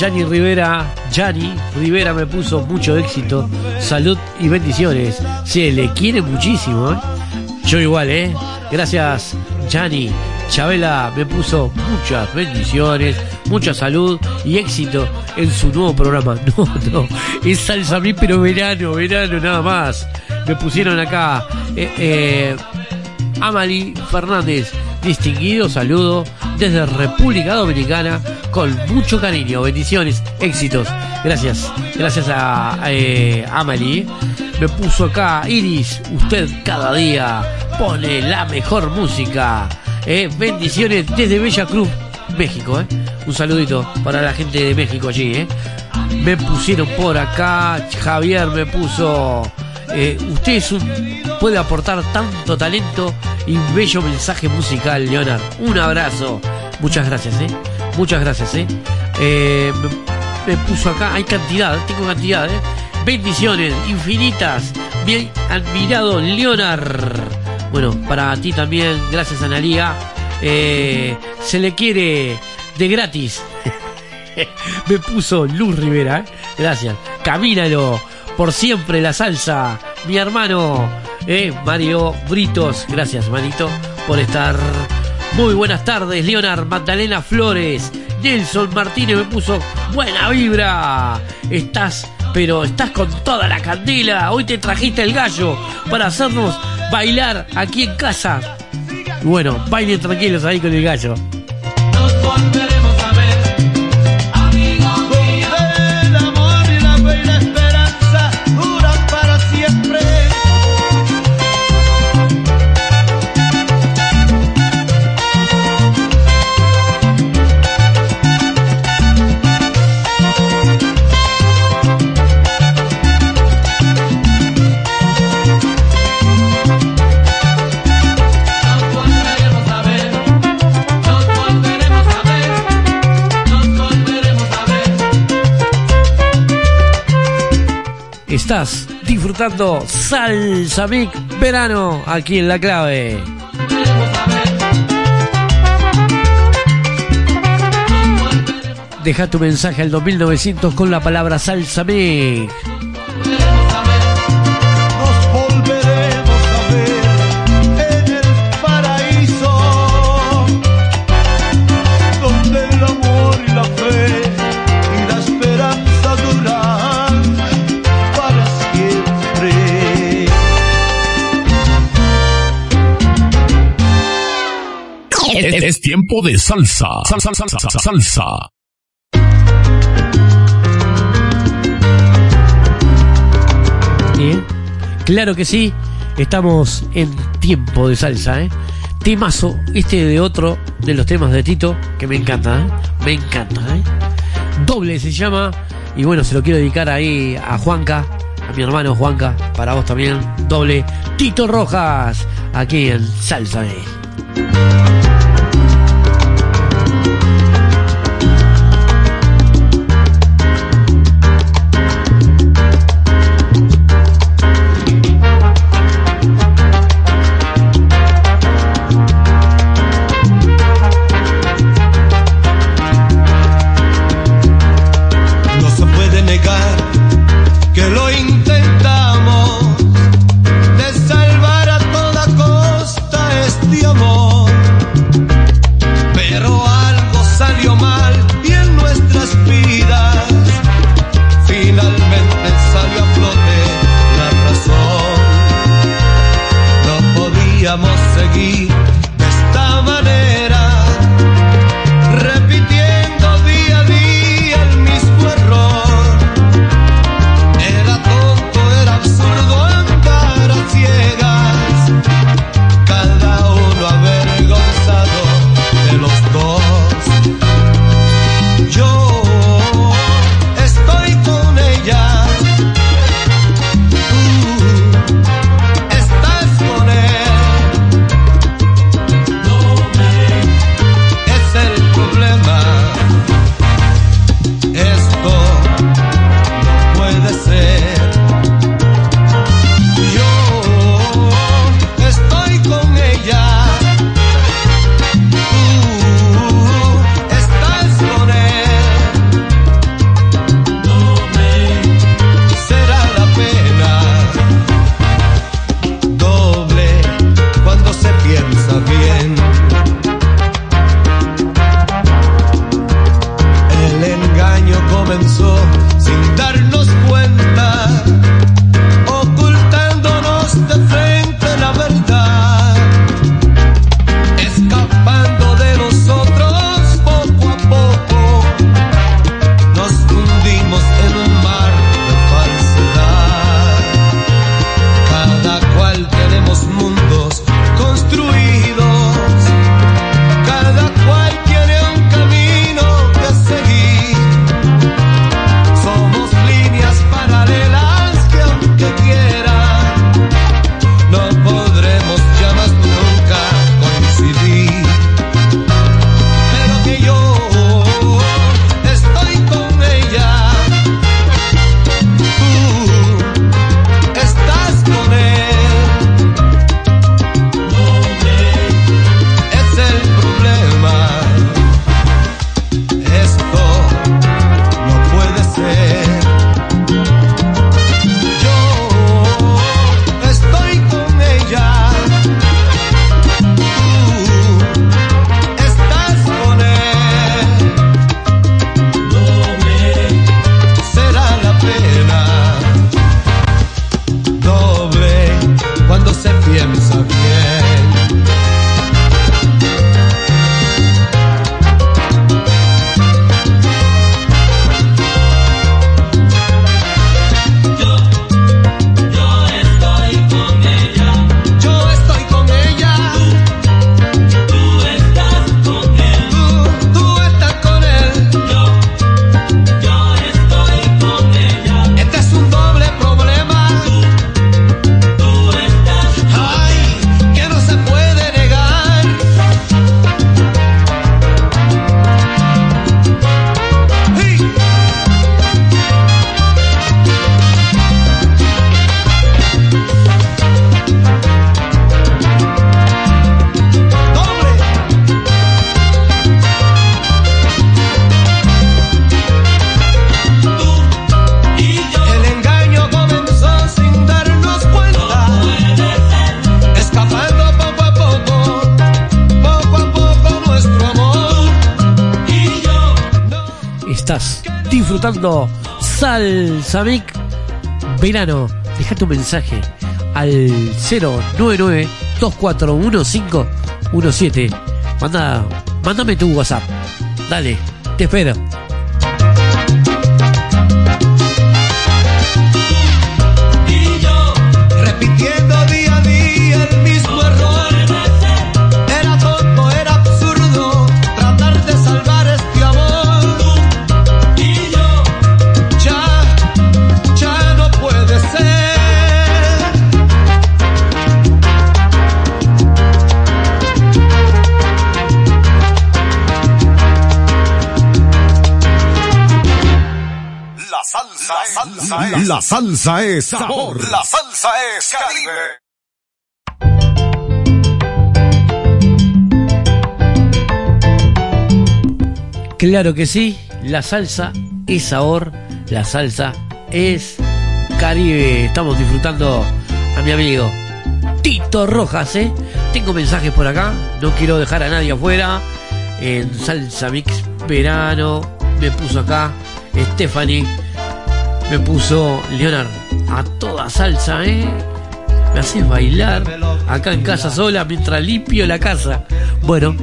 Speaker 11: Yanni Rivera, Yanni Rivera me puso mucho éxito, salud y bendiciones. Se le quiere muchísimo, ¿eh? Yo igual, ¿eh? Gracias, Yanni. Chabela me puso muchas bendiciones, mucha salud y éxito en su nuevo programa. *laughs* No, no, es salsa pero verano, verano nada más. Me pusieron acá eh, eh, Amali Fernández, distinguido saludo desde República Dominicana con mucho cariño, bendiciones, éxitos. Gracias, gracias a eh. Me puso acá Iris, usted cada día pone la mejor música. Eh, bendiciones desde Bella Cruz, México. Eh. Un saludito para la gente de México allí. Eh. Me pusieron por acá, Javier me puso... eh, usted puede aportar tanto talento y bello mensaje musical, Leonard. Un abrazo. Muchas gracias, ¿eh? Muchas gracias, ¿eh? Eh, me, puso acá, hay cantidad, tengo cantidad, ¿eh? Bendiciones infinitas. Bien admirado, Leonard. Bueno, para ti también, gracias, Analía. Eh, se le quiere de gratis. *laughs* Me puso Luz Rivera, ¿eh? gracias. Camínalo, por siempre la salsa. Mi hermano, eh, Mario Britos, gracias, manito, por estar. Muy buenas tardes, Leonard Magdalena Flores. Nelson Martínez me puso buena vibra. Estás, pero estás con toda la candela. Hoy te trajiste el gallo para hacernos bailar aquí en casa. Bueno, bailen tranquilos ahí con el gallo. Disfrutando Salsa Mic Verano aquí en La Clave. Deja tu mensaje al 2900 con la palabra Salsa Mic.
Speaker 20: tiempo de salsa. Salsa, salsa, salsa, salsa.
Speaker 12: Claro que sí, estamos en tiempo de salsa, ¿eh? Temazo, este de otro de los temas de Tito, que me encanta, ¿eh? Me encanta, ¿eh? Doble se llama, y bueno, se lo quiero dedicar ahí a Juanca, a mi hermano Juanca, para vos también, doble Tito Rojas, aquí en Salsa. ¿eh? escuchando Salsa Verano. Deja tu mensaje al 099-241517.
Speaker 11: Manda, mándame tu WhatsApp. Dale, te espero.
Speaker 14: La salsa es sabor. La salsa es Caribe.
Speaker 11: Claro que sí, la salsa es sabor, la salsa es Caribe. Estamos disfrutando a mi amigo Tito Rojas, ¿eh? Tengo mensajes por acá, no quiero dejar a nadie afuera. En Salsa Mix Verano me puso acá Stephanie, me puso Leonard a toda salsa, ¿eh? Me haces bailar acá en casa sola mientras limpio la casa. Bueno,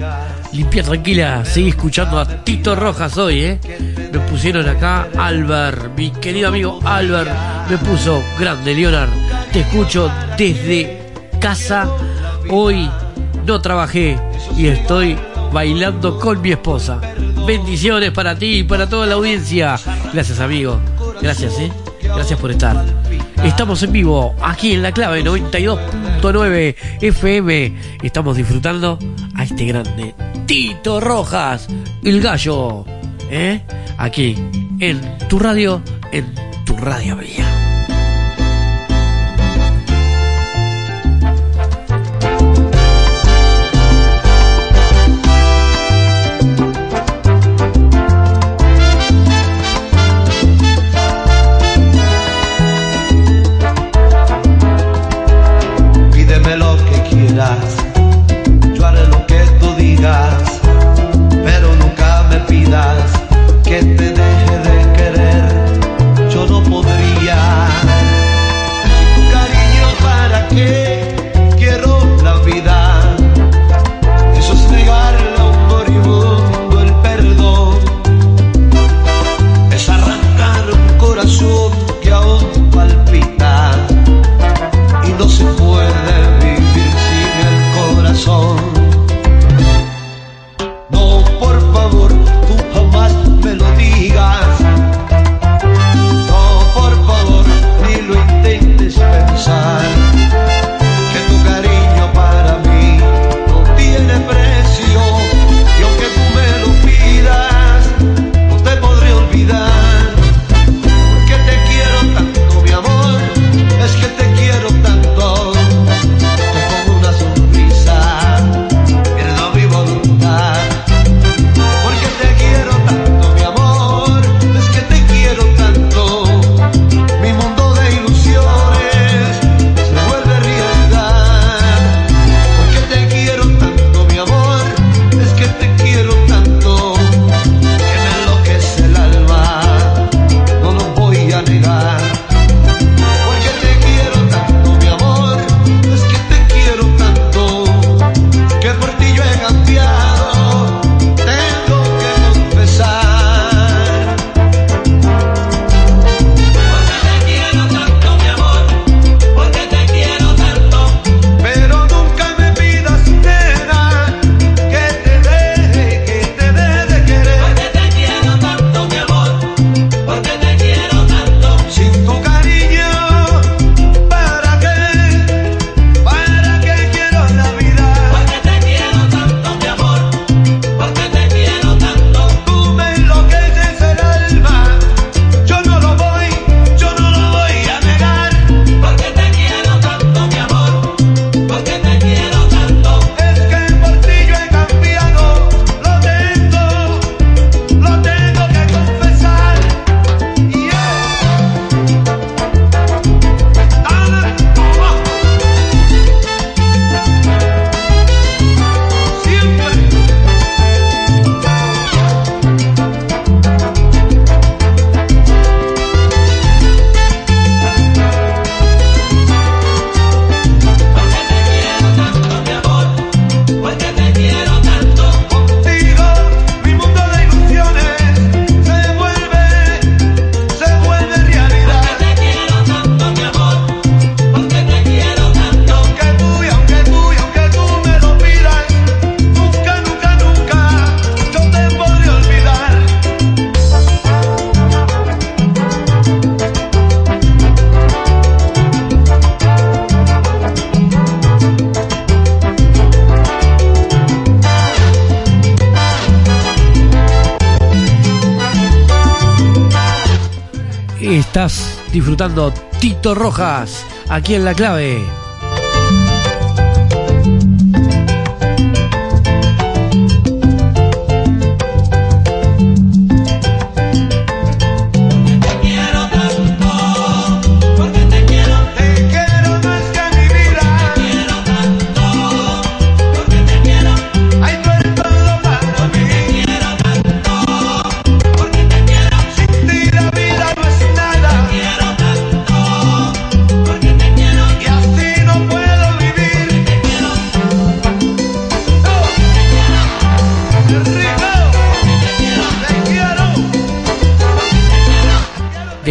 Speaker 11: limpia tranquila, seguí escuchando a Tito Rojas hoy, ¿eh? Me pusieron acá Albert, mi querido amigo Albert, me puso grande, Leonard. Te escucho desde casa. Hoy no trabajé y estoy bailando con mi esposa. Bendiciones para ti y para toda la audiencia. Gracias, amigo. Gracias, ¿eh? Gracias por estar. Estamos en vivo aquí en la clave 92.9 FM. Estamos disfrutando a este grande Tito Rojas, el gallo. ¿eh? Aquí en tu radio, en tu radio mía. Tito Rojas aquí en La Clave.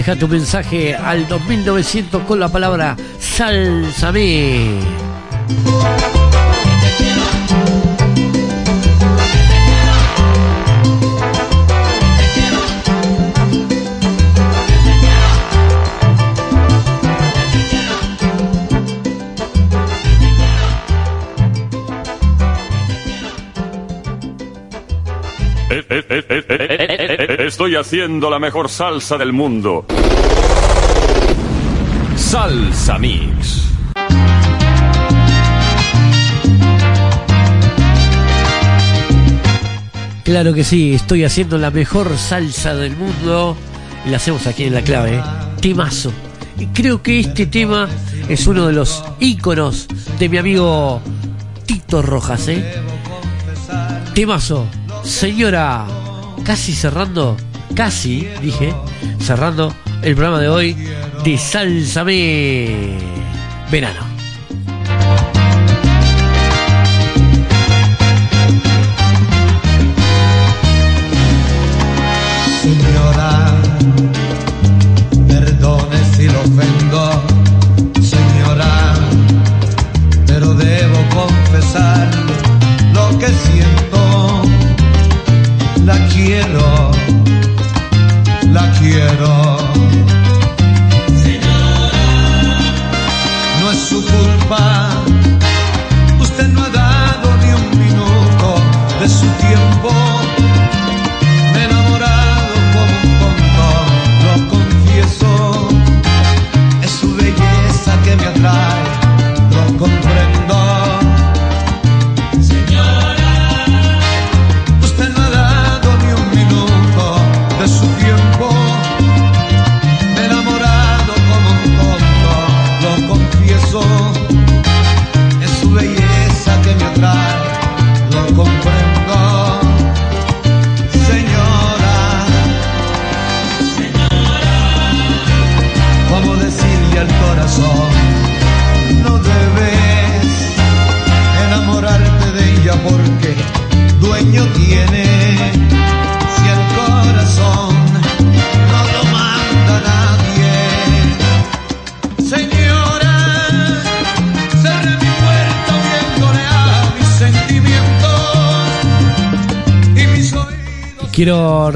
Speaker 11: Deja tu mensaje al 2900 con la palabra
Speaker 13: eh, eh, eh, eh, Estoy haciendo la mejor salsa del mundo. Salsa Mix.
Speaker 11: Claro que sí, estoy haciendo la mejor salsa del mundo. Y la hacemos aquí en la clave. ¿eh? Temazo. Creo que este tema es uno de los íconos de mi amigo Tito Rojas, ¿eh? Temazo. Señora, casi cerrando, casi, dije, cerrando el programa de hoy de Sálzame Verano.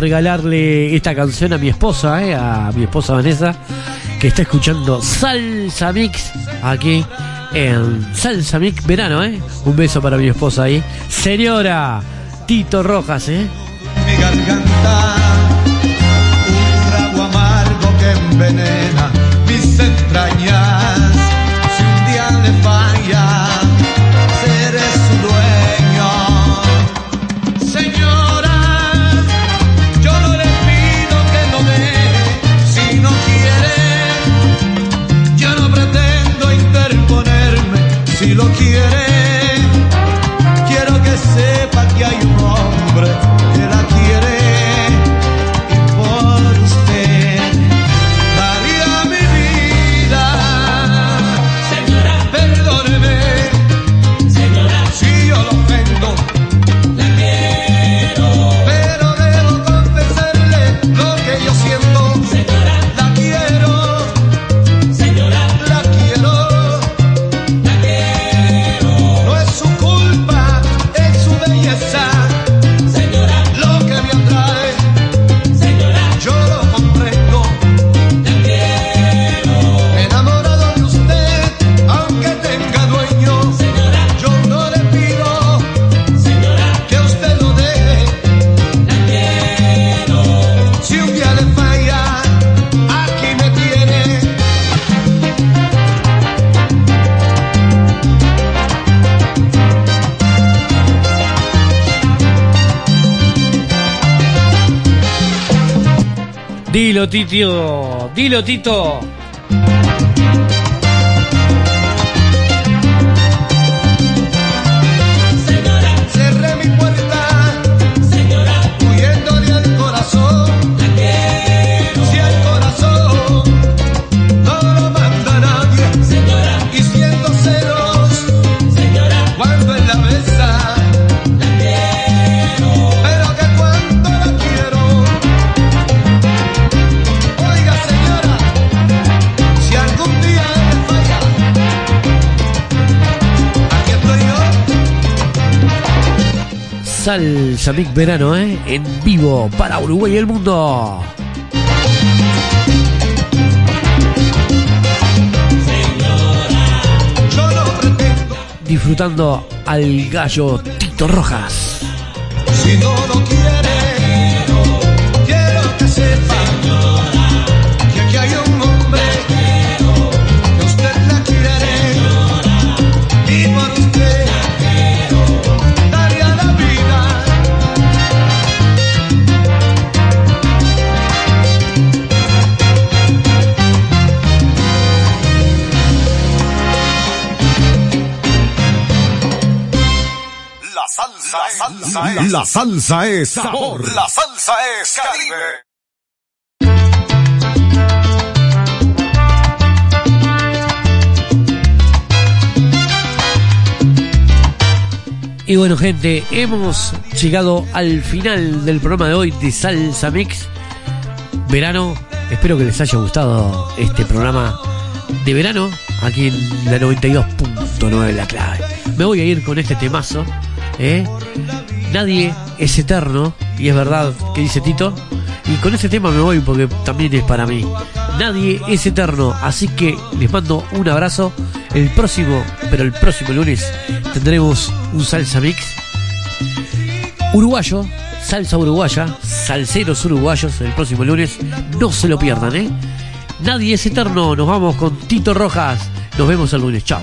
Speaker 11: Regalarle esta canción a mi esposa, eh, a mi esposa Vanessa, que está escuchando Salsa Mix aquí en Salsa Mix Verano, ¿eh? Un beso para mi esposa ahí. Señora Tito Rojas, ¿eh?
Speaker 12: mi garganta, un trago amargo que envenena mis entrañas.
Speaker 11: Titio. Dilo, Tito. Salsa Verano, ¿eh? En vivo para Uruguay y el mundo. Disfrutando al gallo Tito Rojas.
Speaker 12: Si no lo
Speaker 14: salsa, la salsa, es, la salsa es sabor. La salsa es Caribe.
Speaker 11: Y bueno, gente, hemos llegado al final del programa de hoy de Salsa Mix Verano. Espero que les haya gustado este programa de verano aquí en la 92.9 La Clave. Me voy a ir con este temazo. ¿Eh? Nadie es eterno, y es verdad que dice Tito. Y con este tema me voy porque también es para mí. Nadie es eterno, así que les mando un abrazo. El próximo, pero el próximo lunes tendremos un salsa mix uruguayo, salsa uruguaya, salseros uruguayos el próximo lunes. No se lo pierdan, ¿eh? Nadie es eterno. Nos vamos con Tito Rojas. Nos vemos el lunes. Chao.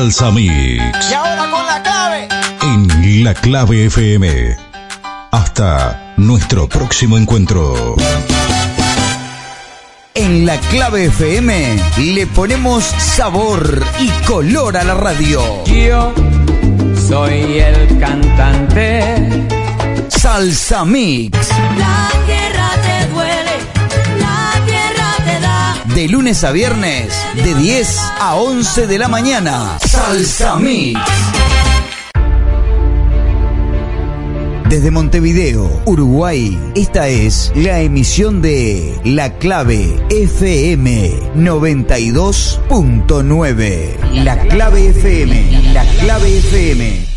Speaker 4: Salsa Mix
Speaker 2: Y ahora con la clave.
Speaker 4: en La Clave FM. Hasta nuestro próximo encuentro.
Speaker 1: En la clave FM le ponemos sabor y color a la radio.
Speaker 19: Yo soy el cantante.
Speaker 1: Salsa Mix. De lunes a viernes, de 10 a 11 de la mañana. Salsa Mix. Desde Montevideo, Uruguay, esta es la emisión de La Clave FM 92.9. La Clave FM, La Clave FM.